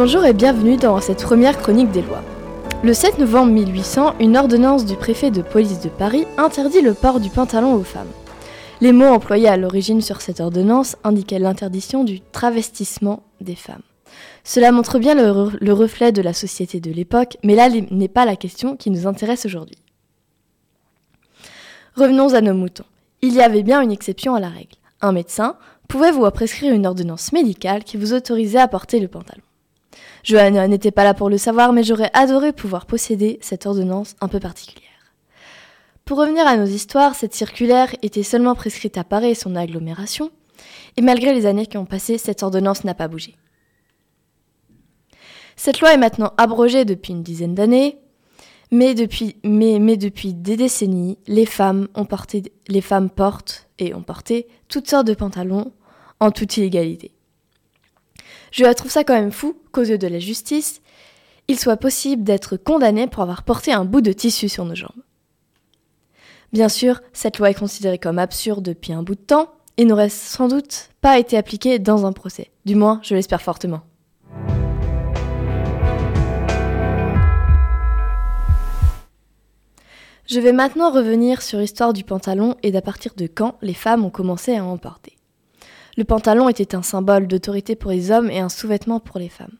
Bonjour et bienvenue dans cette première chronique des lois. Le 7 novembre 1800, une ordonnance du préfet de police de Paris interdit le port du pantalon aux femmes. Les mots employés à l'origine sur cette ordonnance indiquaient l'interdiction du travestissement des femmes. Cela montre bien le, le reflet de la société de l'époque, mais là n'est pas la question qui nous intéresse aujourd'hui. Revenons à nos moutons. Il y avait bien une exception à la règle. Un médecin pouvait vous prescrire une ordonnance médicale qui vous autorisait à porter le pantalon. Johanna n'était pas là pour le savoir, mais j'aurais adoré pouvoir posséder cette ordonnance un peu particulière. Pour revenir à nos histoires, cette circulaire était seulement prescrite à Paris et son agglomération, et malgré les années qui ont passé, cette ordonnance n'a pas bougé. Cette loi est maintenant abrogée depuis une dizaine d'années, mais depuis, des décennies, les femmes portent et ont porté toutes sortes de pantalons en toute illégalité. Je trouve ça quand même fou qu'aux yeux de la justice, il soit possible d'être condamné pour avoir porté un bout de tissu sur nos jambes. Bien sûr, cette loi est considérée comme absurde depuis un bout de temps et n'aurait sans doute pas été appliquée dans un procès. Du moins, je l'espère fortement. Je vais maintenant revenir sur l'histoire du pantalon et d'à partir de quand les femmes ont commencé à en porter. Le pantalon était un symbole d'autorité pour les hommes et un sous-vêtement pour les femmes.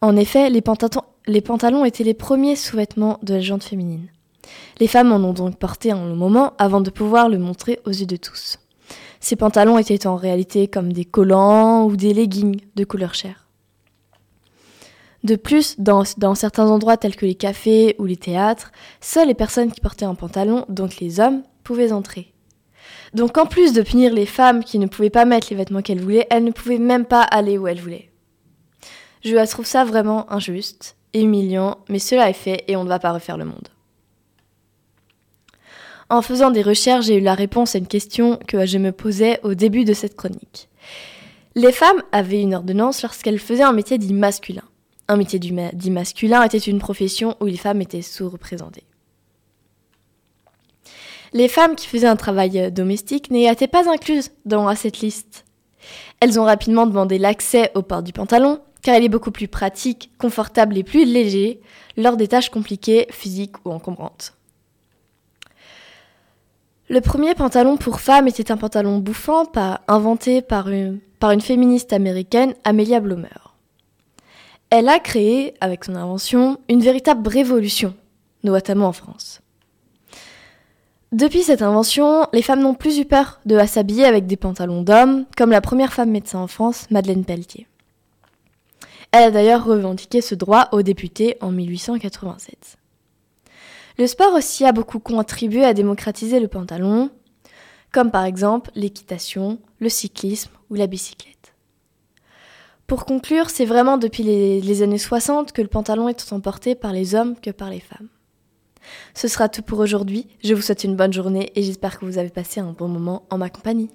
En effet, les, pantalons étaient les premiers sous-vêtements de la gente féminine. Les femmes en ont donc porté un long moment avant de pouvoir le montrer aux yeux de tous. Ces pantalons étaient en réalité comme des collants ou des leggings de couleur chair. De plus, dans, dans, certains endroits tels que les cafés ou les théâtres, seules les personnes qui portaient un pantalon, donc les hommes, pouvaient entrer. Donc en plus de punir les femmes qui ne pouvaient pas mettre les vêtements qu'elles voulaient, elles ne pouvaient même pas aller où elles voulaient. Je trouve ça vraiment injuste et humiliant, mais cela est fait et on ne va pas refaire le monde. En faisant des recherches, j'ai eu la réponse à une question que je me posais au début de cette chronique. Les femmes avaient une ordonnance lorsqu'elles faisaient un métier dit masculin. Un métier dit masculin était une profession où les femmes étaient sous-représentées. Les femmes qui faisaient un travail euh, domestique n'étaient pas incluses dans cette liste. Elles ont rapidement demandé l'accès au port du pantalon, car il est beaucoup plus pratique, confortable et plus léger lors des tâches compliquées, physiques ou encombrantes. Le premier pantalon pour femmes était un pantalon bouffant, inventé par une, par une féministe américaine, Amelia Blomer. Elle a créé, avec son invention, une véritable révolution, notamment en France. Depuis cette invention, les femmes n'ont plus eu peur de s'habiller avec des pantalons d'hommes, comme la première femme médecin en France, Madeleine Pelletier. Elle a d'ailleurs revendiqué ce droit aux députés en 1887. Le sport aussi a beaucoup contribué à démocratiser le pantalon, comme par exemple l'équitation, le cyclisme ou la bicyclette. Pour conclure, c'est vraiment depuis les, années 60 que le pantalon est autant porté par les hommes que par les femmes. Ce sera tout pour aujourd'hui. Je vous souhaite une bonne journée et j'espère que vous avez passé un bon moment en ma compagnie.